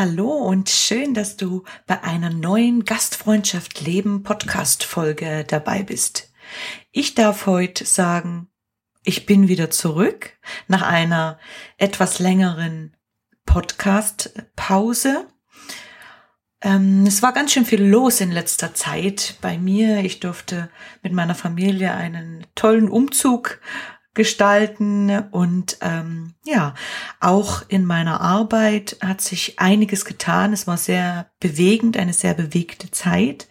Hallo und schön, dass du bei einer neuen Gastfreundschaft Leben Podcast Folge dabei bist. Ich darf heute sagen, ich bin wieder zurück nach einer etwas längeren Podcast Pause. Ähm, es war ganz schön viel los in letzter Zeit bei mir. Ich durfte mit meiner Familie einen tollen Umzug gestalten und ähm, ja, auch in meiner Arbeit hat sich einiges getan. Es war sehr bewegend, eine sehr bewegte Zeit.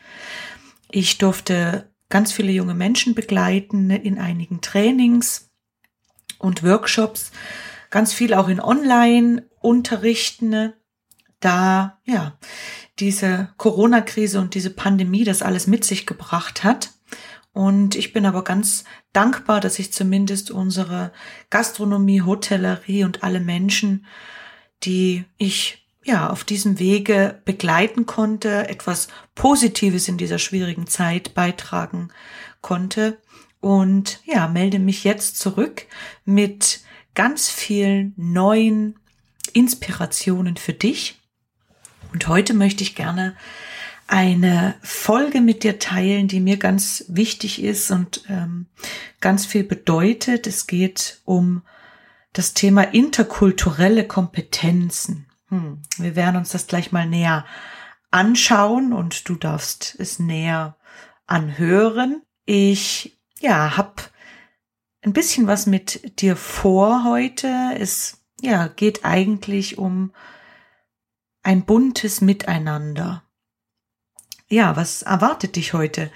Ich durfte ganz viele junge Menschen begleiten in einigen Trainings und Workshops, ganz viel auch in Online-Unterrichten, da ja diese Corona-Krise und diese Pandemie das alles mit sich gebracht hat. Und ich bin aber ganz dankbar, dass ich zumindest unsere Gastronomie, Hotellerie und alle Menschen, die ich ja auf diesem Wege begleiten konnte, etwas Positives in dieser schwierigen Zeit beitragen konnte. Und ja, melde mich jetzt zurück mit ganz vielen neuen Inspirationen für dich. Und heute möchte ich gerne eine Folge mit dir teilen, die mir ganz wichtig ist und ähm, ganz viel bedeutet. Es geht um das Thema interkulturelle Kompetenzen. Hm. Wir werden uns das gleich mal näher anschauen und du darfst es näher anhören. Ich ja habe ein bisschen was mit dir vor heute. Es ja geht eigentlich um ein buntes Miteinander ja, was erwartet dich heute?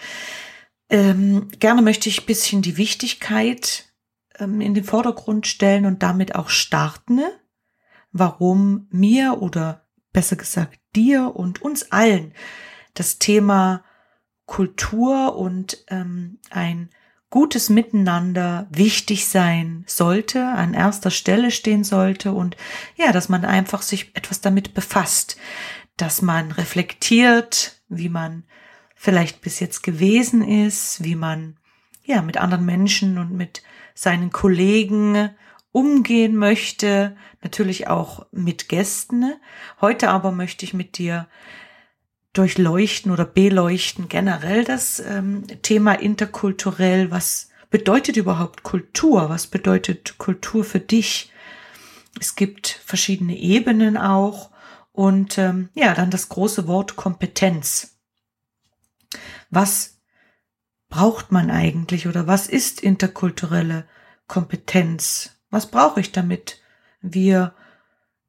Ähm, gerne möchte ich bisschen die Wichtigkeit ähm, in den Vordergrund stellen und damit auch starten, warum mir oder besser gesagt dir und uns allen das Thema Kultur und ähm, ein gutes Miteinander wichtig sein sollte, an erster Stelle stehen sollte und ja, dass man einfach sich etwas damit befasst, dass man reflektiert, wie man vielleicht bis jetzt gewesen ist, wie man ja mit anderen Menschen und mit seinen Kollegen umgehen möchte, natürlich auch mit Gästen. Heute aber möchte ich mit dir durchleuchten oder beleuchten generell das ähm, Thema interkulturell. Was bedeutet überhaupt Kultur? Was bedeutet Kultur für dich? Es gibt verschiedene Ebenen auch und ähm, ja, dann das große Wort Kompetenz. Was braucht man eigentlich oder was ist interkulturelle Kompetenz? Was brauche ich damit wir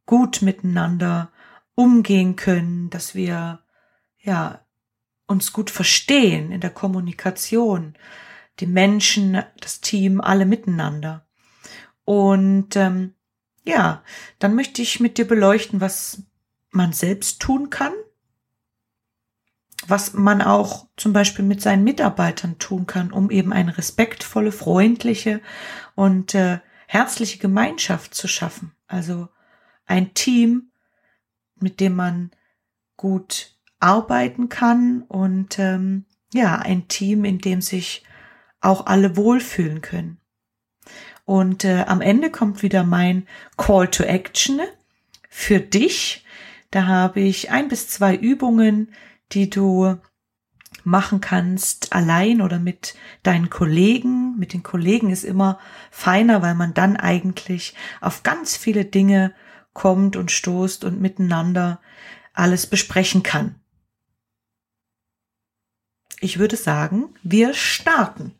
gut miteinander umgehen können, dass wir ja uns gut verstehen in der Kommunikation, die Menschen, das Team, alle miteinander. Und ähm, ja, dann möchte ich mit dir beleuchten, was man selbst tun kann, was man auch zum Beispiel mit seinen Mitarbeitern tun kann, um eben eine respektvolle, freundliche und äh, herzliche Gemeinschaft zu schaffen. Also ein Team, mit dem man gut arbeiten kann und ähm, ja, ein Team, in dem sich auch alle wohlfühlen können. Und äh, am Ende kommt wieder mein Call to Action für dich, da habe ich ein bis zwei Übungen, die du machen kannst, allein oder mit deinen Kollegen. Mit den Kollegen ist immer feiner, weil man dann eigentlich auf ganz viele Dinge kommt und stoßt und miteinander alles besprechen kann. Ich würde sagen, wir starten.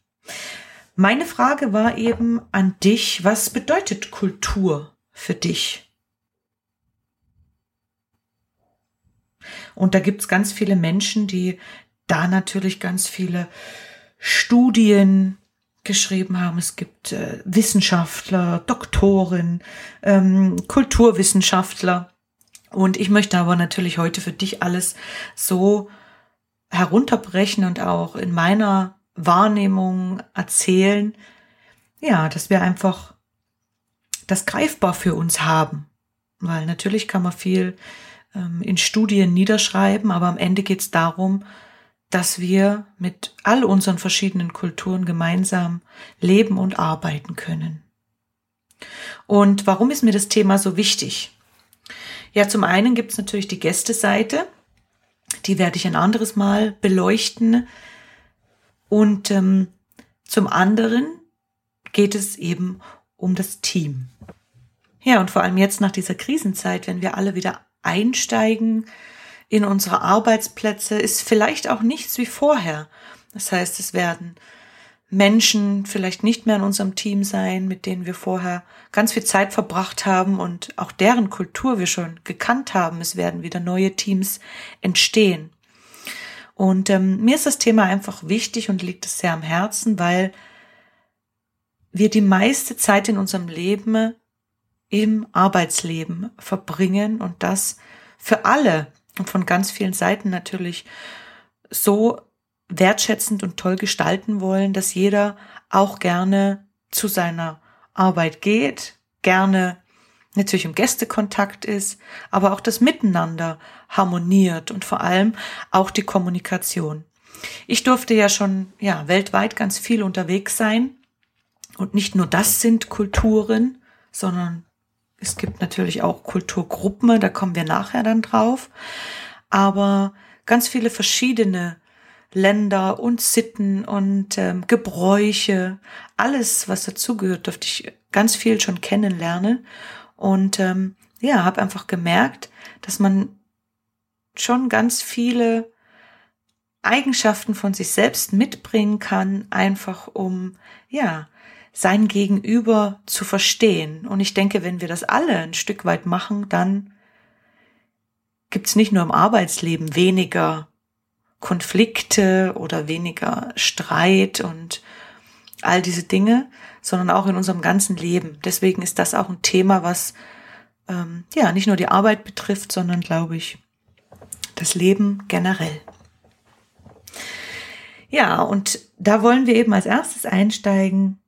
Meine Frage war eben an dich, was bedeutet Kultur für dich? Und da gibt's ganz viele Menschen, die da natürlich ganz viele Studien geschrieben haben. Es gibt äh, Wissenschaftler, Doktoren, ähm, Kulturwissenschaftler. Und ich möchte aber natürlich heute für dich alles so herunterbrechen und auch in meiner Wahrnehmung erzählen, ja, dass wir einfach das greifbar für uns haben. Weil natürlich kann man viel in Studien niederschreiben, aber am Ende geht es darum, dass wir mit all unseren verschiedenen Kulturen gemeinsam leben und arbeiten können. Und warum ist mir das Thema so wichtig? Ja, zum einen gibt es natürlich die Gästeseite, die werde ich ein anderes Mal beleuchten. Und ähm, zum anderen geht es eben um das Team. Ja, und vor allem jetzt nach dieser Krisenzeit, wenn wir alle wieder einsteigen in unsere Arbeitsplätze, ist vielleicht auch nichts wie vorher. Das heißt, es werden Menschen vielleicht nicht mehr in unserem Team sein, mit denen wir vorher ganz viel Zeit verbracht haben und auch deren Kultur wir schon gekannt haben. Es werden wieder neue Teams entstehen. Und ähm, mir ist das Thema einfach wichtig und liegt es sehr am Herzen, weil wir die meiste Zeit in unserem Leben im Arbeitsleben verbringen und das für alle und von ganz vielen Seiten natürlich so wertschätzend und toll gestalten wollen, dass jeder auch gerne zu seiner Arbeit geht, gerne natürlich im Gästekontakt ist, aber auch das Miteinander harmoniert und vor allem auch die Kommunikation. Ich durfte ja schon ja weltweit ganz viel unterwegs sein und nicht nur das sind Kulturen, sondern es gibt natürlich auch Kulturgruppen, da kommen wir nachher dann drauf, aber ganz viele verschiedene Länder und Sitten und ähm, Gebräuche, alles, was dazugehört, durfte ich ganz viel schon kennenlernen. Und ähm, ja, habe einfach gemerkt, dass man schon ganz viele Eigenschaften von sich selbst mitbringen kann, einfach um, ja, sein Gegenüber zu verstehen. Und ich denke, wenn wir das alle ein Stück weit machen, dann gibt's nicht nur im Arbeitsleben weniger Konflikte oder weniger Streit und all diese Dinge, sondern auch in unserem ganzen Leben. Deswegen ist das auch ein Thema, was ähm, ja nicht nur die Arbeit betrifft, sondern glaube ich das Leben generell. Ja, und da wollen wir eben als erstes einsteigen.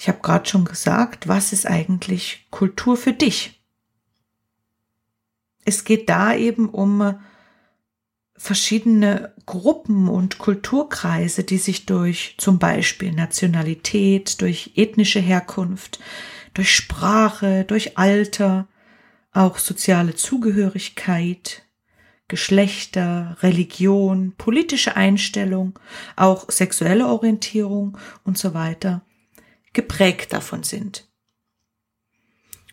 Ich habe gerade schon gesagt, was ist eigentlich Kultur für dich? Es geht da eben um verschiedene Gruppen und Kulturkreise, die sich durch zum Beispiel Nationalität, durch ethnische Herkunft, durch Sprache, durch Alter, auch soziale Zugehörigkeit, Geschlechter, Religion, politische Einstellung, auch sexuelle Orientierung und so weiter geprägt davon sind.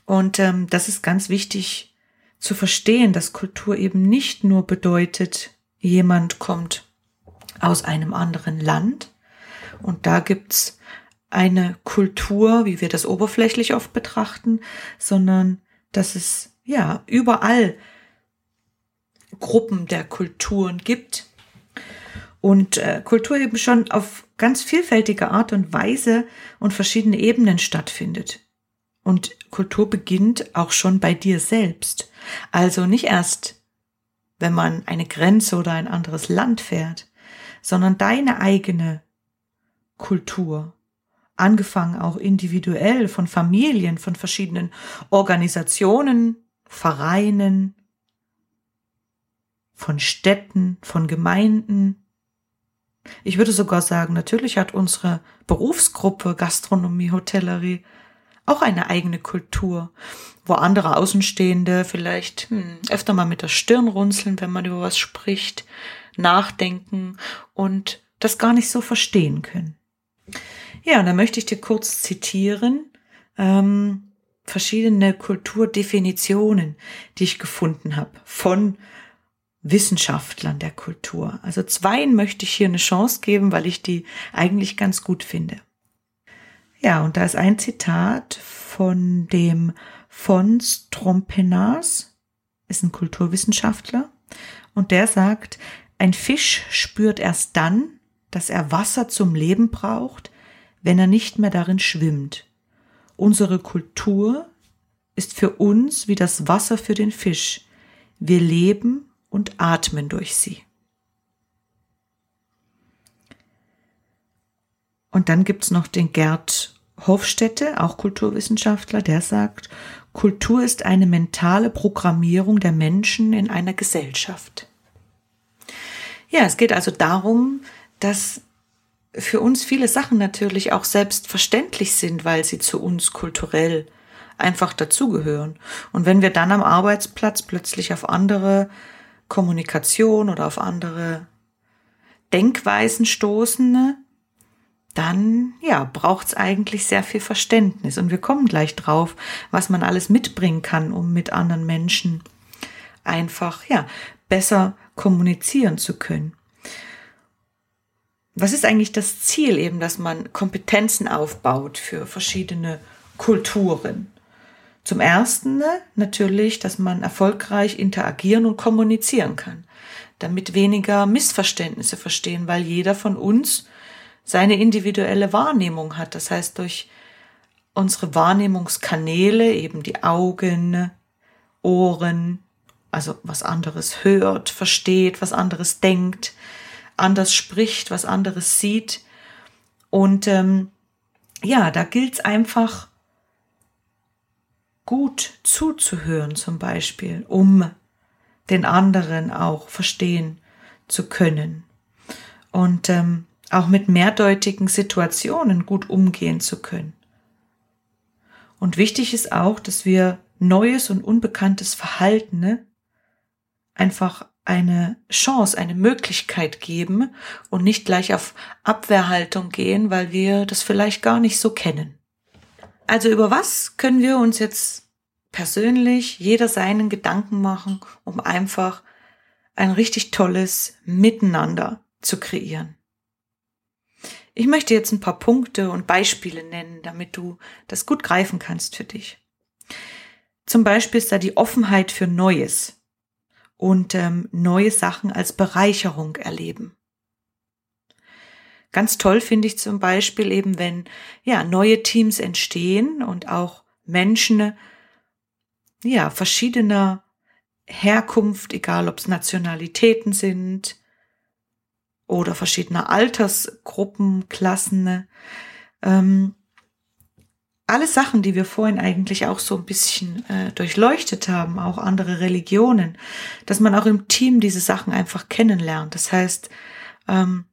Und ähm, das ist ganz wichtig zu verstehen, dass Kultur eben nicht nur bedeutet, jemand kommt aus einem anderen Land und da gibt's eine Kultur, wie wir das oberflächlich oft betrachten, sondern dass es ja überall Gruppen der Kulturen gibt und äh, Kultur eben schon auf ganz vielfältige Art und Weise und verschiedene Ebenen stattfindet. Und Kultur beginnt auch schon bei dir selbst. Also nicht erst wenn man eine Grenze oder ein anderes Land fährt, sondern deine eigene Kultur, angefangen auch individuell von Familien, von verschiedenen Organisationen, Vereinen, von Städten, von Gemeinden. Ich würde sogar sagen, natürlich hat unsere Berufsgruppe Gastronomie, Hotellerie auch eine eigene Kultur, wo andere Außenstehende vielleicht hm, öfter mal mit der Stirn runzeln, wenn man über was spricht, nachdenken und das gar nicht so verstehen können. Ja, und da möchte ich dir kurz zitieren ähm, verschiedene Kulturdefinitionen, die ich gefunden habe von Wissenschaftlern der Kultur. Also zweien möchte ich hier eine Chance geben, weil ich die eigentlich ganz gut finde. Ja, und da ist ein Zitat von dem Fons Trompenas, ist ein Kulturwissenschaftler, und der sagt, ein Fisch spürt erst dann, dass er Wasser zum Leben braucht, wenn er nicht mehr darin schwimmt. Unsere Kultur ist für uns wie das Wasser für den Fisch. Wir leben und atmen durch sie. Und dann gibt's noch den Gerd Hofstätte, auch Kulturwissenschaftler, der sagt, Kultur ist eine mentale Programmierung der Menschen in einer Gesellschaft. Ja, es geht also darum, dass für uns viele Sachen natürlich auch selbstverständlich sind, weil sie zu uns kulturell einfach dazugehören. Und wenn wir dann am Arbeitsplatz plötzlich auf andere Kommunikation oder auf andere Denkweisen stoßen, dann ja, braucht's eigentlich sehr viel Verständnis. Und wir kommen gleich drauf, was man alles mitbringen kann, um mit anderen Menschen einfach ja besser kommunizieren zu können. Was ist eigentlich das Ziel eben, dass man Kompetenzen aufbaut für verschiedene Kulturen? Zum ersten natürlich, dass man erfolgreich interagieren und kommunizieren kann, damit weniger Missverständnisse verstehen, weil jeder von uns seine individuelle Wahrnehmung hat. Das heißt, durch unsere Wahrnehmungskanäle, eben die Augen, Ohren, also was anderes hört, versteht, was anderes denkt, anders spricht, was anderes sieht. Und ähm, ja, da gilt es einfach gut zuzuhören zum Beispiel, um den anderen auch verstehen zu können. Und ähm, auch mit mehrdeutigen Situationen gut umgehen zu können. Und wichtig ist auch, dass wir neues und unbekanntes Verhalten ne, einfach eine Chance, eine Möglichkeit geben und nicht gleich auf Abwehrhaltung gehen, weil wir das vielleicht gar nicht so kennen. Also über was können wir uns jetzt persönlich jeder seinen Gedanken machen, um einfach ein richtig tolles Miteinander zu kreieren. Ich möchte jetzt ein paar Punkte und Beispiele nennen, damit du das gut greifen kannst für dich. Zum Beispiel ist da die Offenheit für Neues und ähm, neue Sachen als Bereicherung erleben. Ganz toll finde ich zum Beispiel eben, wenn ja neue Teams entstehen und auch Menschen ja verschiedener Herkunft, egal ob es Nationalitäten sind, oder verschiedener Altersgruppen, Klassen. Ähm, alle Sachen, die wir vorhin eigentlich auch so ein bisschen äh, durchleuchtet haben, auch andere Religionen, dass man auch im Team diese Sachen einfach kennenlernt. Das heißt, ähm,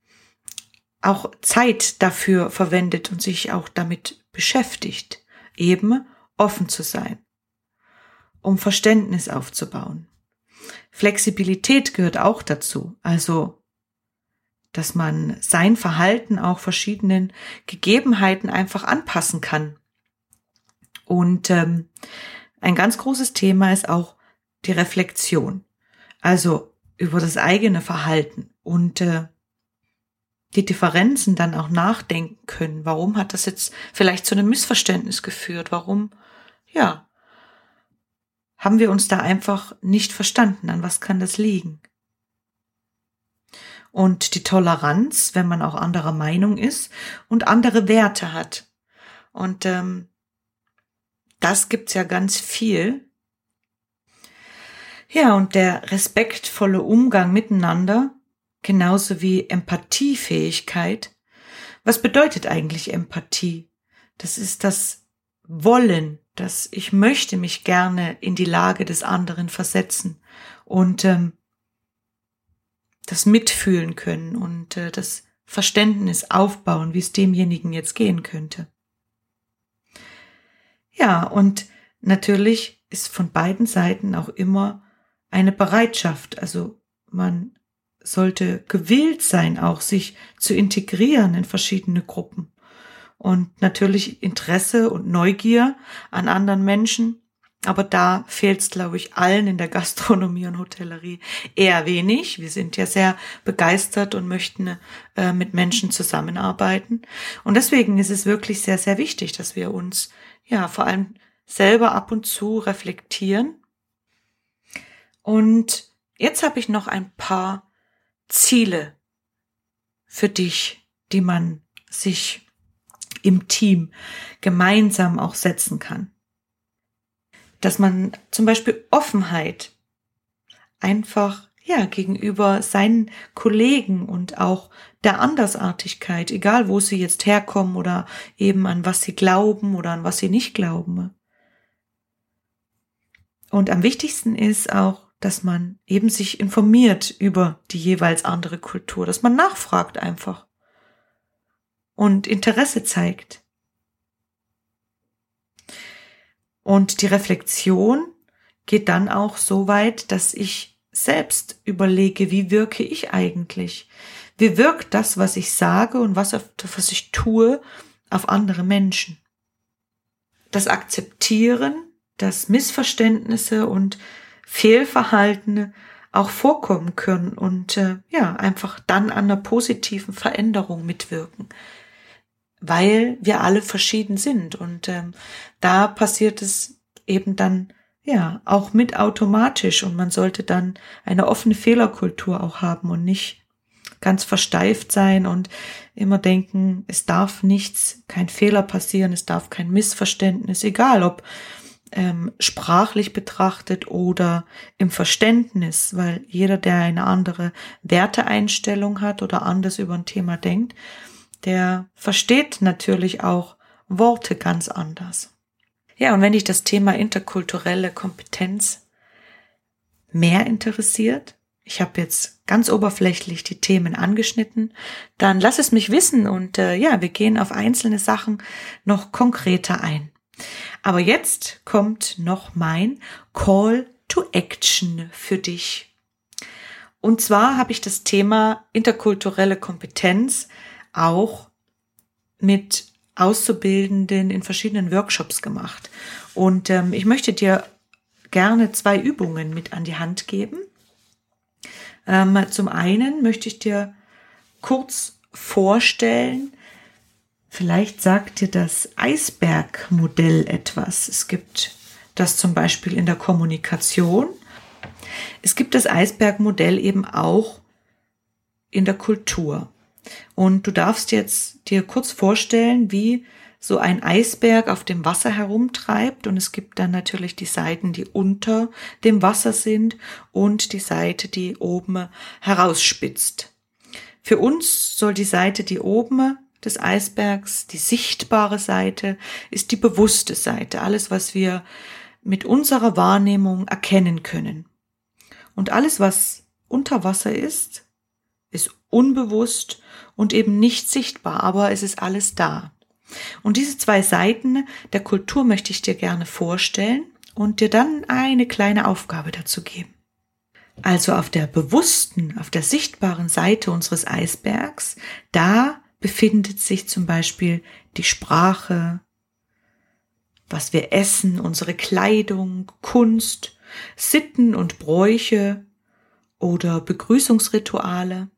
auch Zeit dafür verwendet und sich auch damit beschäftigt, eben offen zu sein, um Verständnis aufzubauen. Flexibilität gehört auch dazu, also dass man sein Verhalten auch verschiedenen Gegebenheiten einfach anpassen kann. Und ähm, ein ganz großes Thema ist auch die Reflexion, also über das eigene Verhalten und äh, die Differenzen dann auch nachdenken können. Warum hat das jetzt vielleicht zu einem Missverständnis geführt? Warum, ja, haben wir uns da einfach nicht verstanden? An was kann das liegen? und die Toleranz, wenn man auch anderer Meinung ist und andere Werte hat. Und ähm, das gibt's ja ganz viel. Ja, und der respektvolle Umgang miteinander, genauso wie Empathiefähigkeit. Was bedeutet eigentlich Empathie? Das ist das Wollen, dass ich möchte mich gerne in die Lage des anderen versetzen und ähm, das Mitfühlen können und äh, das Verständnis aufbauen, wie es demjenigen jetzt gehen könnte. Ja, und natürlich ist von beiden Seiten auch immer eine Bereitschaft, also man sollte gewillt sein, auch sich zu integrieren in verschiedene Gruppen. Und natürlich Interesse und Neugier an anderen Menschen aber da fehlt es, glaube ich, allen in der Gastronomie und Hotellerie eher wenig. Wir sind ja sehr begeistert und möchten äh, mit Menschen zusammenarbeiten. Und deswegen ist es wirklich sehr, sehr wichtig, dass wir uns ja vor allem selber ab und zu reflektieren. Und jetzt habe ich noch ein paar Ziele für dich, die man sich im Team gemeinsam auch setzen kann. Dass man zum Beispiel Offenheit einfach ja, gegenüber seinen Kollegen und auch der Andersartigkeit, egal wo sie jetzt herkommen oder eben an was sie glauben oder an was sie nicht glauben. Und am wichtigsten ist auch, dass man eben sich informiert über die jeweils andere Kultur, dass man nachfragt einfach und Interesse zeigt. Und die Reflexion geht dann auch so weit, dass ich selbst überlege, wie wirke ich eigentlich? Wie wirkt das, was ich sage und was, was ich tue, auf andere Menschen? Das Akzeptieren, dass Missverständnisse und Fehlverhaltene auch vorkommen können und äh, ja, einfach dann an einer positiven Veränderung mitwirken. Weil wir alle verschieden sind und ähm, da passiert es eben dann ja, auch mit automatisch und man sollte dann eine offene Fehlerkultur auch haben und nicht ganz versteift sein und immer denken, es darf nichts, kein Fehler passieren, es darf kein Missverständnis, egal ob ähm, sprachlich betrachtet oder im Verständnis, weil jeder, der eine andere Werteeinstellung hat oder anders über ein Thema denkt, der versteht natürlich auch Worte ganz anders. Ja, und wenn dich das Thema interkulturelle Kompetenz mehr interessiert, ich habe jetzt ganz oberflächlich die Themen angeschnitten, dann lass es mich wissen und äh, ja, wir gehen auf einzelne Sachen noch konkreter ein. Aber jetzt kommt noch mein Call to Action für dich. Und zwar habe ich das Thema interkulturelle Kompetenz auch mit Auszubildenden in verschiedenen Workshops gemacht. Und ähm, ich möchte dir gerne zwei Übungen mit an die Hand geben. Ähm, zum einen möchte ich dir kurz vorstellen, vielleicht sagt dir das Eisbergmodell etwas. Es gibt das zum Beispiel in der Kommunikation. Es gibt das Eisbergmodell eben auch in der Kultur. Und du darfst jetzt dir kurz vorstellen, wie so ein Eisberg auf dem Wasser herumtreibt und es gibt dann natürlich die Seiten, die unter dem Wasser sind und die Seite, die oben herausspitzt. Für uns soll die Seite, die oben des Eisbergs, die sichtbare Seite, ist die bewusste Seite, alles, was wir mit unserer Wahrnehmung erkennen können. Und alles, was unter Wasser ist, ist unbewusst und eben nicht sichtbar, aber es ist alles da. Und diese zwei Seiten der Kultur möchte ich dir gerne vorstellen und dir dann eine kleine Aufgabe dazu geben. Also auf der bewussten, auf der sichtbaren Seite unseres Eisbergs, da befindet sich zum Beispiel die Sprache, was wir essen, unsere Kleidung, Kunst, Sitten und Bräuche oder Begrüßungsrituale.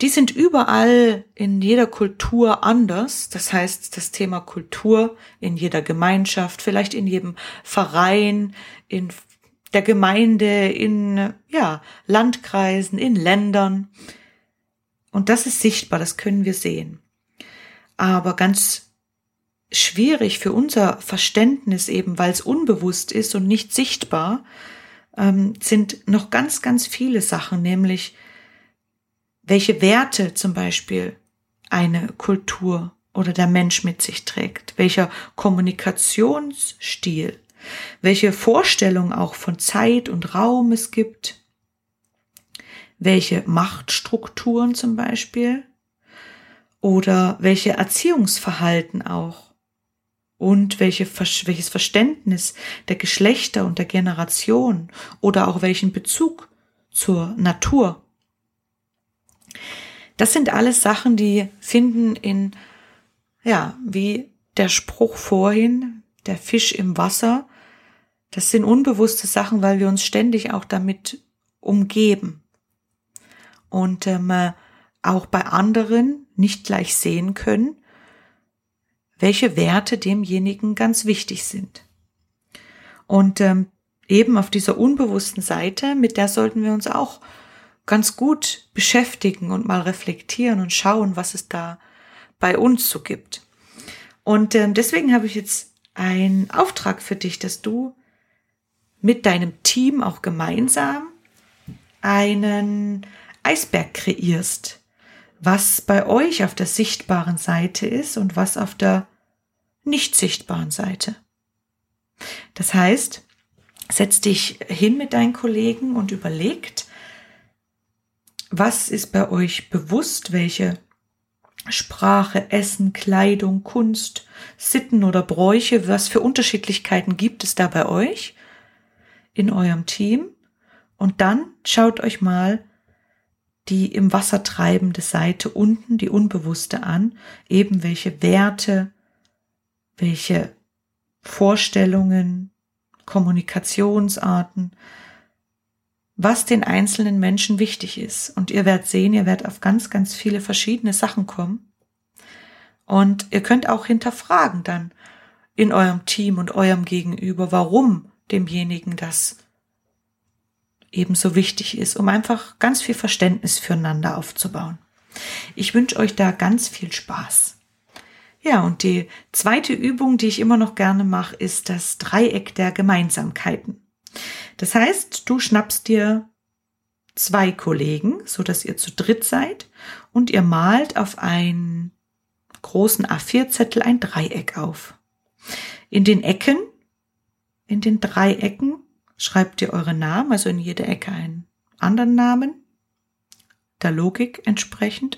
Die sind überall in jeder Kultur anders. Das heißt, das Thema Kultur in jeder Gemeinschaft, vielleicht in jedem Verein, in der Gemeinde, in ja, Landkreisen, in Ländern. Und das ist sichtbar, das können wir sehen. Aber ganz schwierig für unser Verständnis eben, weil es unbewusst ist und nicht sichtbar, ähm, sind noch ganz, ganz viele Sachen, nämlich welche Werte zum Beispiel eine Kultur oder der Mensch mit sich trägt, welcher Kommunikationsstil, welche Vorstellung auch von Zeit und Raum es gibt, welche Machtstrukturen zum Beispiel oder welche Erziehungsverhalten auch und welche, welches Verständnis der Geschlechter und der Generation oder auch welchen Bezug zur Natur das sind alles Sachen, die finden in, ja, wie der Spruch vorhin, der Fisch im Wasser. Das sind unbewusste Sachen, weil wir uns ständig auch damit umgeben. Und ähm, äh, auch bei anderen nicht gleich sehen können, welche Werte demjenigen ganz wichtig sind. Und ähm, eben auf dieser unbewussten Seite, mit der sollten wir uns auch ganz gut beschäftigen und mal reflektieren und schauen, was es da bei uns so gibt. Und ähm, deswegen habe ich jetzt einen Auftrag für dich, dass du mit deinem Team auch gemeinsam einen Eisberg kreierst, was bei euch auf der sichtbaren Seite ist und was auf der nicht sichtbaren Seite. Das heißt, setz dich hin mit deinen Kollegen und überlegt, was ist bei euch bewusst, welche Sprache, Essen, Kleidung, Kunst, Sitten oder Bräuche, was für Unterschiedlichkeiten gibt es da bei euch in eurem Team? Und dann schaut euch mal die im Wasser treibende Seite unten, die unbewusste an, eben welche Werte, welche Vorstellungen, Kommunikationsarten, was den einzelnen Menschen wichtig ist. Und ihr werdet sehen, ihr werdet auf ganz, ganz viele verschiedene Sachen kommen. Und ihr könnt auch hinterfragen dann in eurem Team und eurem Gegenüber, warum demjenigen das ebenso wichtig ist, um einfach ganz viel Verständnis füreinander aufzubauen. Ich wünsche euch da ganz viel Spaß. Ja, und die zweite Übung, die ich immer noch gerne mache, ist das Dreieck der Gemeinsamkeiten. Das heißt, du schnappst dir zwei Kollegen, so dass ihr zu dritt seid und ihr malt auf einen großen A4-Zettel ein Dreieck auf. In den Ecken, in den Dreiecken schreibt ihr eure Namen, also in jeder Ecke einen anderen Namen, der Logik entsprechend.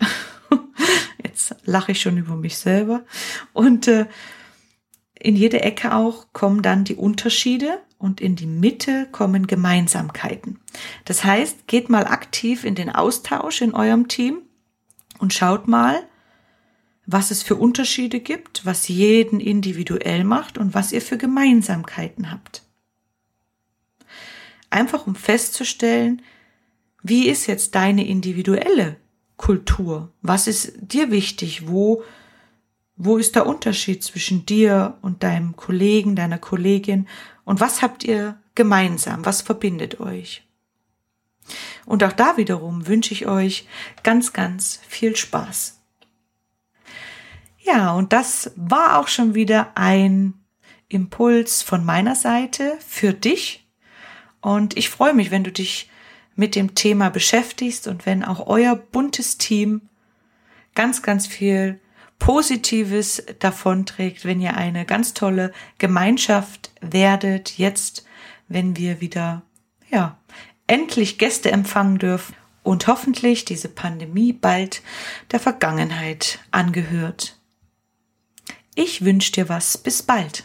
Jetzt lache ich schon über mich selber. Und äh, in jede Ecke auch kommen dann die Unterschiede und in die Mitte kommen Gemeinsamkeiten. Das heißt, geht mal aktiv in den Austausch in eurem Team und schaut mal, was es für Unterschiede gibt, was jeden individuell macht und was ihr für Gemeinsamkeiten habt. Einfach um festzustellen, wie ist jetzt deine individuelle Kultur? Was ist dir wichtig? Wo wo ist der Unterschied zwischen dir und deinem Kollegen, deiner Kollegin? Und was habt ihr gemeinsam? Was verbindet euch? Und auch da wiederum wünsche ich euch ganz, ganz viel Spaß. Ja, und das war auch schon wieder ein Impuls von meiner Seite für dich. Und ich freue mich, wenn du dich mit dem Thema beschäftigst und wenn auch euer buntes Team ganz, ganz viel Positives davonträgt, wenn ihr eine ganz tolle Gemeinschaft werdet, jetzt, wenn wir wieder, ja, endlich Gäste empfangen dürfen und hoffentlich diese Pandemie bald der Vergangenheit angehört. Ich wünsche dir was. Bis bald.